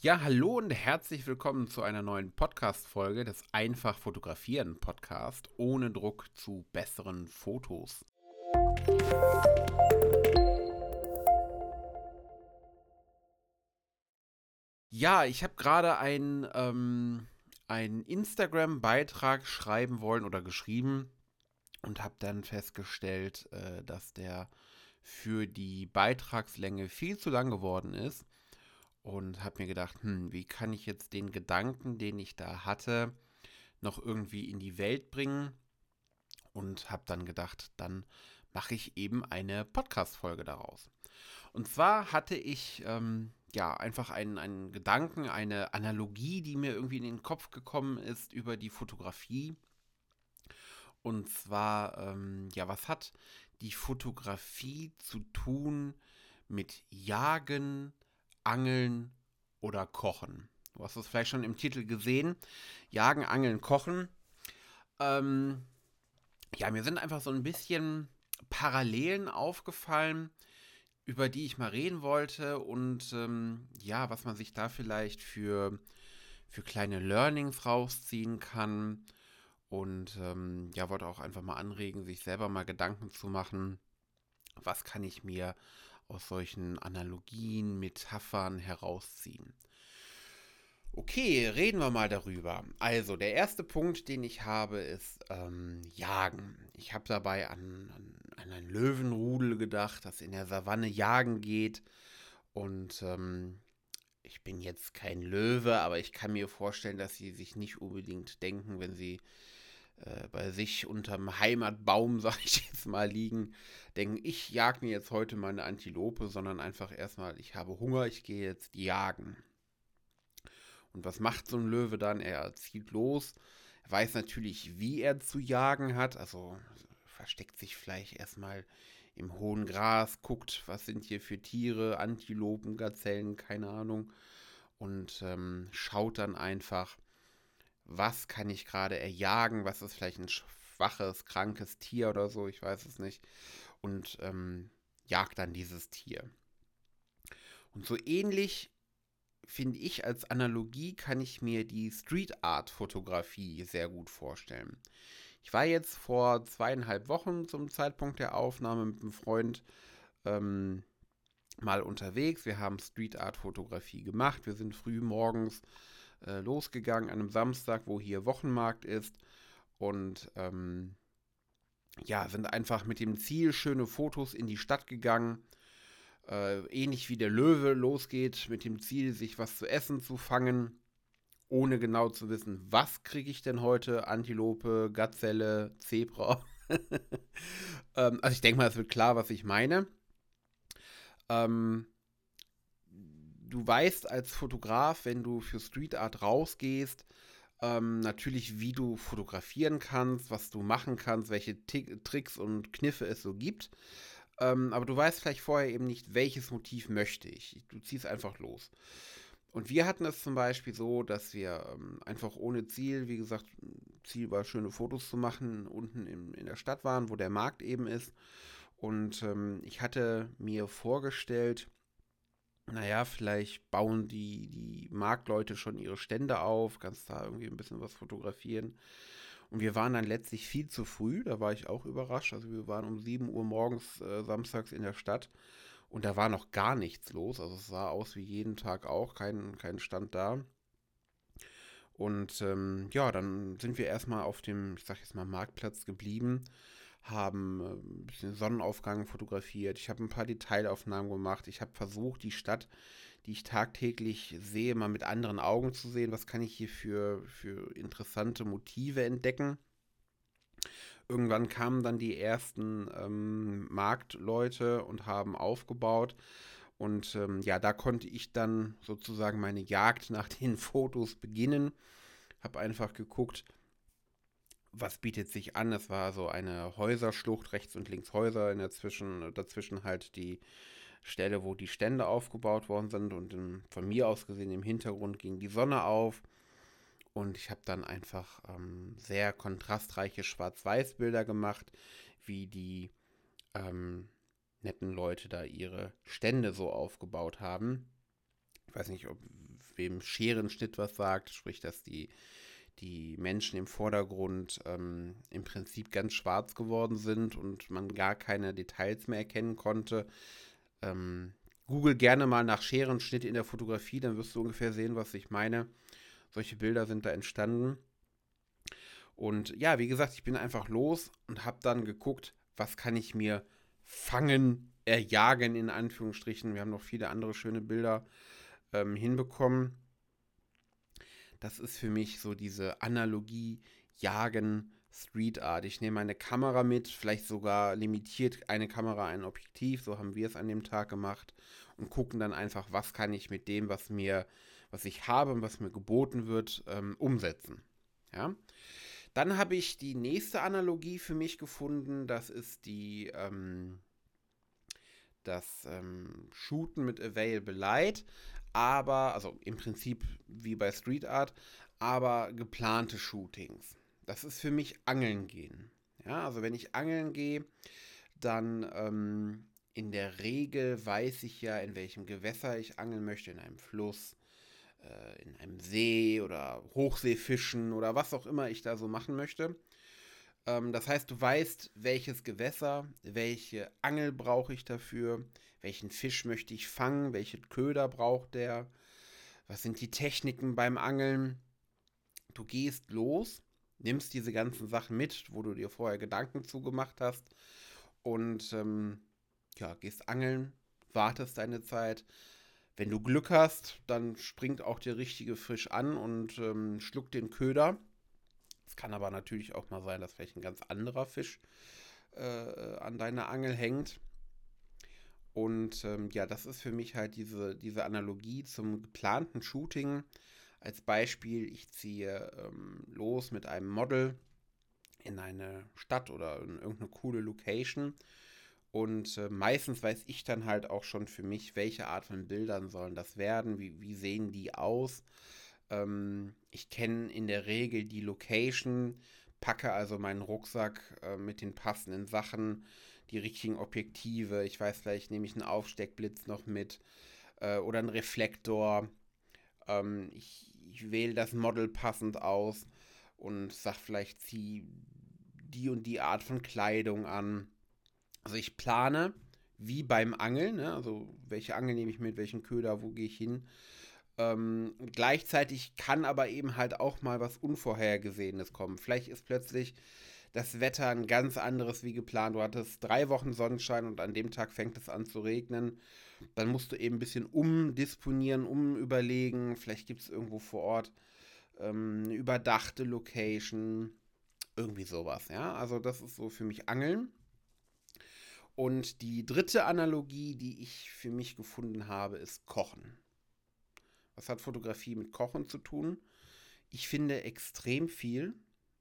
Ja, hallo und herzlich willkommen zu einer neuen Podcast-Folge des Einfach Fotografieren Podcast ohne Druck zu besseren Fotos. Ja, ich habe gerade einen, ähm, einen Instagram-Beitrag schreiben wollen oder geschrieben und habe dann festgestellt, äh, dass der für die Beitragslänge viel zu lang geworden ist und habe mir gedacht, hm, wie kann ich jetzt den Gedanken, den ich da hatte, noch irgendwie in die Welt bringen? Und habe dann gedacht, dann mache ich eben eine Podcast-Folge daraus. Und zwar hatte ich ähm, ja einfach einen, einen Gedanken, eine Analogie, die mir irgendwie in den Kopf gekommen ist über die Fotografie. Und zwar, ähm, ja, was hat die Fotografie zu tun mit Jagen, Angeln oder Kochen. Du hast es vielleicht schon im Titel gesehen. Jagen, Angeln, Kochen. Ähm, ja, mir sind einfach so ein bisschen Parallelen aufgefallen, über die ich mal reden wollte und ähm, ja, was man sich da vielleicht für, für kleine Learnings rausziehen kann. Und ähm, ja, wollte auch einfach mal anregen, sich selber mal Gedanken zu machen, was kann ich mir aus solchen Analogien, Metaphern herausziehen. Okay, reden wir mal darüber. Also, der erste Punkt, den ich habe, ist ähm, Jagen. Ich habe dabei an, an, an, ein Löwenrudel gedacht, das in der Savanne jagen geht. Und ähm, ich bin jetzt kein Löwe, aber ich kann mir vorstellen, dass sie sich nicht unbedingt denken, wenn sie äh, bei sich unterm Heimatbaum, sag ich jetzt mal, liegen, denken, ich jag mir jetzt heute mal eine Antilope, sondern einfach erstmal, ich habe Hunger, ich gehe jetzt jagen. Und was macht so ein Löwe dann? Er zieht los, er weiß natürlich, wie er zu jagen hat, also versteckt sich vielleicht erstmal im hohen Gras, guckt, was sind hier für Tiere, Antilopen, Gazellen, keine Ahnung, und ähm, schaut dann einfach, was kann ich gerade erjagen, was ist vielleicht ein schwaches, krankes Tier oder so, ich weiß es nicht. Und ähm, jagt dann dieses Tier. Und so ähnlich finde ich als Analogie kann ich mir die Street Art Fotografie sehr gut vorstellen. Ich war jetzt vor zweieinhalb Wochen zum Zeitpunkt der Aufnahme mit einem Freund ähm, mal unterwegs. Wir haben Street Art Fotografie gemacht. Wir sind früh morgens äh, losgegangen an einem Samstag, wo hier Wochenmarkt ist. Und ähm, ja, sind einfach mit dem Ziel, schöne Fotos in die Stadt gegangen. Äh, ähnlich wie der Löwe losgeht, mit dem Ziel, sich was zu essen zu fangen, ohne genau zu wissen, was kriege ich denn heute? Antilope, Gazelle, Zebra. ähm, also ich denke mal, es wird klar, was ich meine. Ähm, du weißt als Fotograf, wenn du für Street Art rausgehst, ähm, natürlich, wie du fotografieren kannst, was du machen kannst, welche T Tricks und Kniffe es so gibt. Ähm, aber du weißt vielleicht vorher eben nicht, welches Motiv möchte ich. Du ziehst einfach los. Und wir hatten es zum Beispiel so, dass wir ähm, einfach ohne Ziel, wie gesagt, Ziel war, schöne Fotos zu machen, unten in, in der Stadt waren, wo der Markt eben ist. Und ähm, ich hatte mir vorgestellt, naja, vielleicht bauen die, die Marktleute schon ihre Stände auf, kannst da irgendwie ein bisschen was fotografieren. Und wir waren dann letztlich viel zu früh, da war ich auch überrascht. Also wir waren um 7 Uhr morgens äh, samstags in der Stadt und da war noch gar nichts los. Also es sah aus wie jeden Tag auch, kein, kein Stand da. Und ähm, ja, dann sind wir erstmal auf dem, ich sag jetzt mal, Marktplatz geblieben haben äh, ein bisschen Sonnenaufgang fotografiert. Ich habe ein paar Detailaufnahmen gemacht. Ich habe versucht, die Stadt, die ich tagtäglich sehe, mal mit anderen Augen zu sehen. Was kann ich hier für, für interessante Motive entdecken? Irgendwann kamen dann die ersten ähm, Marktleute und haben aufgebaut. Und ähm, ja, da konnte ich dann sozusagen meine Jagd nach den Fotos beginnen. Habe einfach geguckt, was bietet sich an? Es war so eine Häuserschlucht, rechts und links Häuser, in dazwischen, dazwischen halt die Stelle, wo die Stände aufgebaut worden sind und in, von mir aus gesehen im Hintergrund ging die Sonne auf und ich habe dann einfach ähm, sehr kontrastreiche Schwarz-Weiß-Bilder gemacht, wie die ähm, netten Leute da ihre Stände so aufgebaut haben. Ich weiß nicht, ob wem Scherenschnitt was sagt, sprich, dass die, die Menschen im Vordergrund ähm, im Prinzip ganz schwarz geworden sind und man gar keine Details mehr erkennen konnte. Ähm, Google gerne mal nach Scherenschnitt in der Fotografie, dann wirst du ungefähr sehen, was ich meine. Solche Bilder sind da entstanden. Und ja, wie gesagt, ich bin einfach los und habe dann geguckt, was kann ich mir fangen, erjagen, in Anführungsstrichen. Wir haben noch viele andere schöne Bilder ähm, hinbekommen. Das ist für mich so diese Analogie, Jagen, Street Art. Ich nehme eine Kamera mit, vielleicht sogar limitiert eine Kamera ein Objektiv, so haben wir es an dem Tag gemacht und gucken dann einfach, was kann ich mit dem, was mir, was ich habe und was mir geboten wird, ähm, umsetzen. Ja. Dann habe ich die nächste Analogie für mich gefunden, das ist die ähm, das ähm, Shooten mit Available Light, aber, also im Prinzip wie bei Street Art, aber geplante Shootings. Das ist für mich Angeln gehen. Ja, also wenn ich angeln gehe, dann ähm, in der Regel weiß ich ja, in welchem Gewässer ich angeln möchte, in einem Fluss, äh, in einem See oder Hochseefischen oder was auch immer ich da so machen möchte. Ähm, das heißt, du weißt, welches Gewässer, welche Angel brauche ich dafür, welchen Fisch möchte ich fangen, welche Köder braucht der, was sind die Techniken beim Angeln. Du gehst los, nimmst diese ganzen Sachen mit, wo du dir vorher Gedanken zugemacht hast und ähm, ja, gehst angeln, wartest deine Zeit. Wenn du Glück hast, dann springt auch der richtige Fisch an und ähm, schluckt den Köder kann aber natürlich auch mal sein, dass vielleicht ein ganz anderer Fisch äh, an deiner Angel hängt. Und ähm, ja, das ist für mich halt diese, diese Analogie zum geplanten Shooting. Als Beispiel, ich ziehe ähm, los mit einem Model in eine Stadt oder in irgendeine coole Location. Und äh, meistens weiß ich dann halt auch schon für mich, welche Art von Bildern sollen das werden, wie, wie sehen die aus. Ähm, ich kenne in der Regel die Location, packe also meinen Rucksack äh, mit den passenden Sachen, die richtigen Objektive. Ich weiß, vielleicht nehme ich einen Aufsteckblitz noch mit äh, oder einen Reflektor. Ähm, ich, ich wähle das Model passend aus und sage vielleicht, zieh die und die Art von Kleidung an. Also ich plane, wie beim Angeln, ne? also welche Angel nehme ich mit, welchen Köder, wo gehe ich hin. Ähm, gleichzeitig kann aber eben halt auch mal was Unvorhergesehenes kommen. Vielleicht ist plötzlich das Wetter ein ganz anderes wie geplant. Du hattest drei Wochen Sonnenschein und an dem Tag fängt es an zu regnen. Dann musst du eben ein bisschen umdisponieren, umüberlegen. Vielleicht gibt es irgendwo vor Ort ähm, eine überdachte Location. Irgendwie sowas, ja. Also das ist so für mich Angeln. Und die dritte Analogie, die ich für mich gefunden habe, ist Kochen. Was hat Fotografie mit Kochen zu tun? Ich finde extrem viel.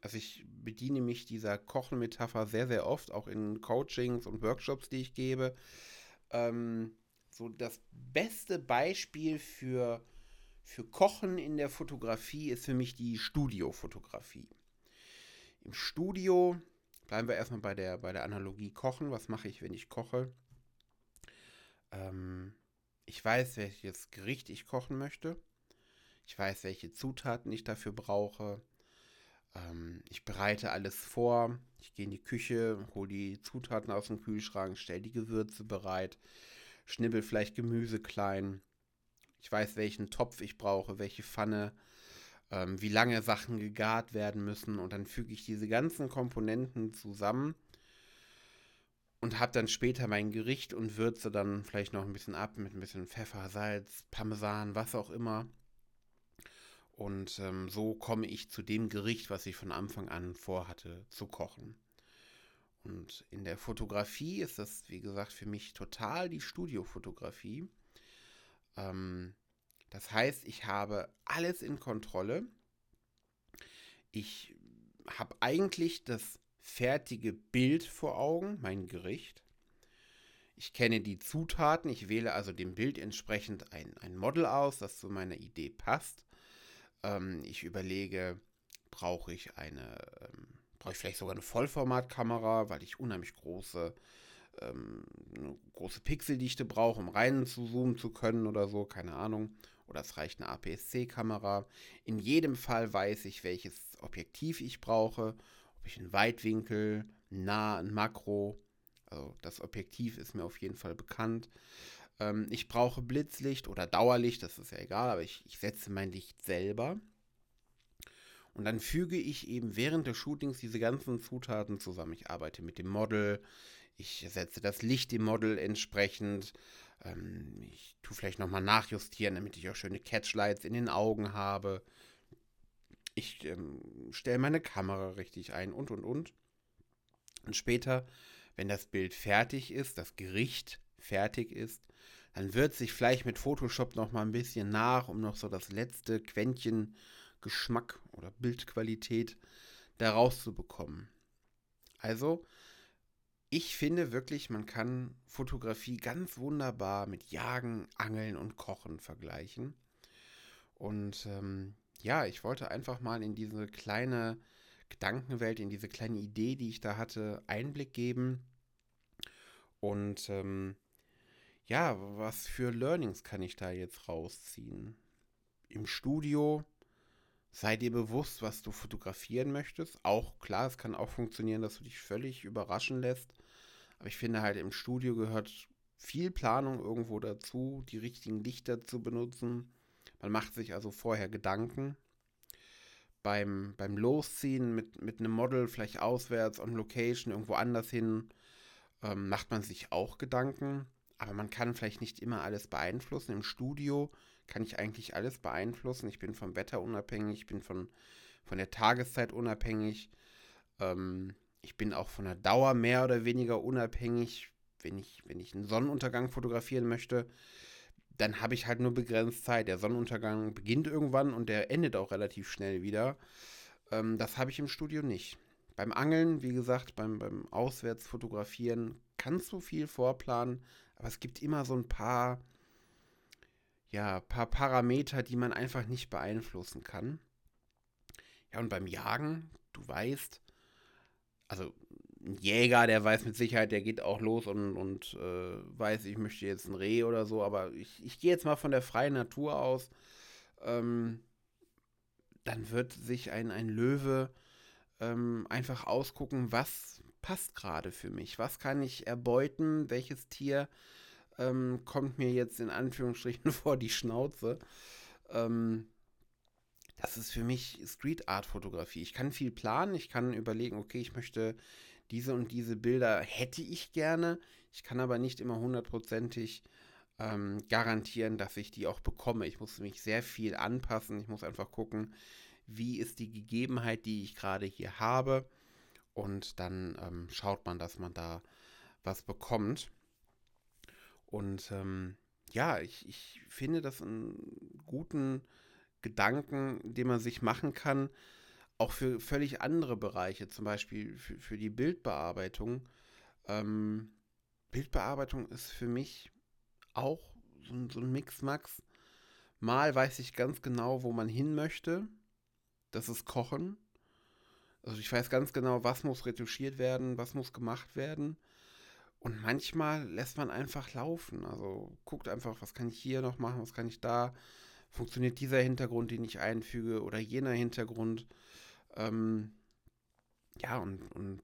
Also ich bediene mich dieser Kochen-Metapher sehr, sehr oft, auch in Coachings und Workshops, die ich gebe. Ähm, so das beste Beispiel für, für Kochen in der Fotografie ist für mich die Studiofotografie. Im Studio bleiben wir erstmal bei der, bei der Analogie Kochen. Was mache ich, wenn ich koche? Ähm, ich weiß, welches Gericht ich kochen möchte. Ich weiß, welche Zutaten ich dafür brauche. Ähm, ich bereite alles vor. Ich gehe in die Küche, hole die Zutaten aus dem Kühlschrank, stelle die Gewürze bereit, schnibbel vielleicht Gemüse klein. Ich weiß, welchen Topf ich brauche, welche Pfanne, ähm, wie lange Sachen gegart werden müssen. Und dann füge ich diese ganzen Komponenten zusammen und habe dann später mein Gericht und würze dann vielleicht noch ein bisschen ab mit ein bisschen Pfeffer, Salz, Parmesan, was auch immer. Und ähm, so komme ich zu dem Gericht, was ich von Anfang an vorhatte zu kochen. Und in der Fotografie ist das, wie gesagt, für mich total die Studiofotografie. Ähm, das heißt, ich habe alles in Kontrolle. Ich habe eigentlich das fertige Bild vor Augen, mein Gericht. Ich kenne die Zutaten, ich wähle also dem Bild entsprechend ein, ein Model aus, das zu meiner Idee passt. Ähm, ich überlege, brauche ich eine, ähm, brauche ich vielleicht sogar eine Vollformatkamera, weil ich unheimlich große, ähm, eine große Pixeldichte brauche, um rein zu zoomen zu können oder so, keine Ahnung. oder es reicht eine APS-C-Kamera. In jedem Fall weiß ich, welches Objektiv ich brauche, ob ich einen Weitwinkel, nah, ein Makro. Also das Objektiv ist mir auf jeden Fall bekannt. Ähm, ich brauche Blitzlicht oder Dauerlicht, das ist ja egal, aber ich, ich setze mein Licht selber. Und dann füge ich eben während des Shootings diese ganzen Zutaten zusammen. Ich arbeite mit dem Model, ich setze das Licht im Model entsprechend. Ähm, ich tue vielleicht nochmal nachjustieren, damit ich auch schöne Catchlights in den Augen habe. Ich ähm, stelle meine Kamera richtig ein und und und. Und später, wenn das Bild fertig ist, das Gericht fertig ist, dann wird sich vielleicht mit Photoshop noch mal ein bisschen nach, um noch so das letzte Quäntchen Geschmack oder Bildqualität daraus zu bekommen. Also, ich finde wirklich, man kann Fotografie ganz wunderbar mit Jagen, Angeln und Kochen vergleichen. Und ähm, ja, ich wollte einfach mal in diese kleine Gedankenwelt, in diese kleine Idee, die ich da hatte, Einblick geben. Und ähm, ja, was für Learnings kann ich da jetzt rausziehen? Im Studio sei dir bewusst, was du fotografieren möchtest. Auch klar, es kann auch funktionieren, dass du dich völlig überraschen lässt. Aber ich finde halt im Studio gehört viel Planung irgendwo dazu, die richtigen Lichter zu benutzen. Man macht sich also vorher Gedanken. Beim, beim Losziehen mit, mit einem Model vielleicht auswärts, on Location, irgendwo anders hin, ähm, macht man sich auch Gedanken. Aber man kann vielleicht nicht immer alles beeinflussen. Im Studio kann ich eigentlich alles beeinflussen. Ich bin vom Wetter unabhängig, ich bin von, von der Tageszeit unabhängig. Ähm, ich bin auch von der Dauer mehr oder weniger unabhängig. Wenn ich, wenn ich einen Sonnenuntergang fotografieren möchte, dann habe ich halt nur begrenzt Zeit. Der Sonnenuntergang beginnt irgendwann und der endet auch relativ schnell wieder. Ähm, das habe ich im Studio nicht. Beim Angeln, wie gesagt, beim, beim Auswärtsfotografieren kannst du viel vorplanen, aber es gibt immer so ein paar ja, paar Parameter, die man einfach nicht beeinflussen kann. Ja, und beim Jagen, du weißt, also ein Jäger, der weiß mit Sicherheit, der geht auch los und, und äh, weiß, ich möchte jetzt ein Reh oder so, aber ich, ich gehe jetzt mal von der freien Natur aus. Ähm, dann wird sich ein, ein Löwe ähm, einfach ausgucken, was passt gerade für mich, was kann ich erbeuten, welches Tier ähm, kommt mir jetzt in Anführungsstrichen vor die Schnauze. Ähm, das ist für mich Street Art Fotografie. Ich kann viel planen, ich kann überlegen, okay, ich möchte diese und diese Bilder hätte ich gerne. Ich kann aber nicht immer hundertprozentig ähm, garantieren, dass ich die auch bekomme. Ich muss mich sehr viel anpassen. Ich muss einfach gucken, wie ist die Gegebenheit, die ich gerade hier habe. Und dann ähm, schaut man, dass man da was bekommt. Und ähm, ja, ich, ich finde das einen guten Gedanken, den man sich machen kann, auch für völlig andere Bereiche, zum Beispiel für, für die Bildbearbeitung. Ähm, Bildbearbeitung ist für mich auch so, ein, so ein Mix-Max. Mal weiß ich ganz genau, wo man hin möchte. Das ist Kochen. Also ich weiß ganz genau, was muss retuschiert werden, was muss gemacht werden. Und manchmal lässt man einfach laufen. Also guckt einfach, was kann ich hier noch machen, was kann ich da. Funktioniert dieser Hintergrund, den ich einfüge, oder jener Hintergrund. Ähm, ja, und, und,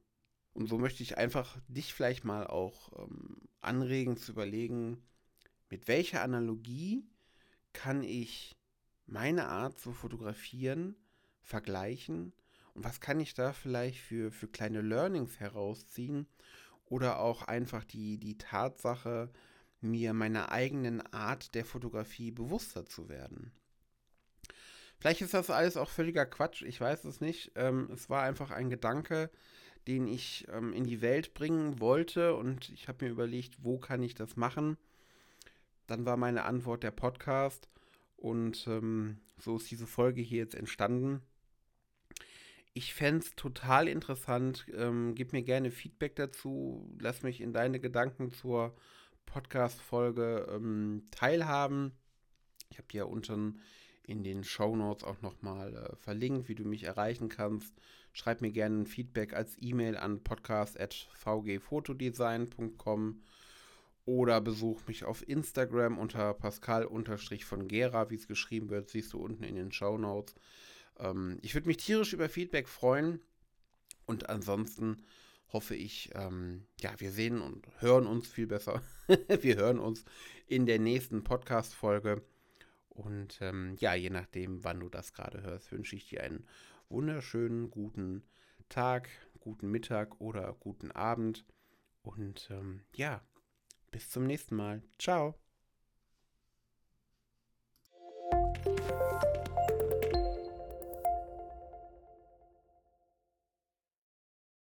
und so möchte ich einfach dich vielleicht mal auch ähm, anregen zu überlegen, mit welcher Analogie kann ich meine Art zu fotografieren vergleichen und was kann ich da vielleicht für, für kleine Learnings herausziehen oder auch einfach die, die Tatsache, mir meiner eigenen Art der Fotografie bewusster zu werden. Vielleicht ist das alles auch völliger Quatsch, ich weiß es nicht. Ähm, es war einfach ein Gedanke, den ich ähm, in die Welt bringen wollte und ich habe mir überlegt, wo kann ich das machen. Dann war meine Antwort der Podcast und ähm, so ist diese Folge hier jetzt entstanden ich fände es total interessant. Ähm, gib mir gerne Feedback dazu. Lass mich in deine Gedanken zur Podcast-Folge ähm, teilhaben. Ich habe dir unten in den Show Notes auch nochmal äh, verlinkt, wie du mich erreichen kannst. Schreib mir gerne ein Feedback als E-Mail an podcast.vgfotodesign.com oder besuch mich auf Instagram unter Pascal-von Gera, wie es geschrieben wird, siehst du unten in den Show Notes. Ähm, ich würde mich tierisch über Feedback freuen. Und ansonsten hoffe ich, ähm, ja, wir sehen und hören uns viel besser. wir hören uns in der nächsten Podcast-Folge. Und ähm, ja, je nachdem, wann du das gerade hörst, wünsche ich dir einen wunderschönen guten Tag, guten Mittag oder guten Abend. Und ähm, ja, bis zum nächsten Mal. Ciao.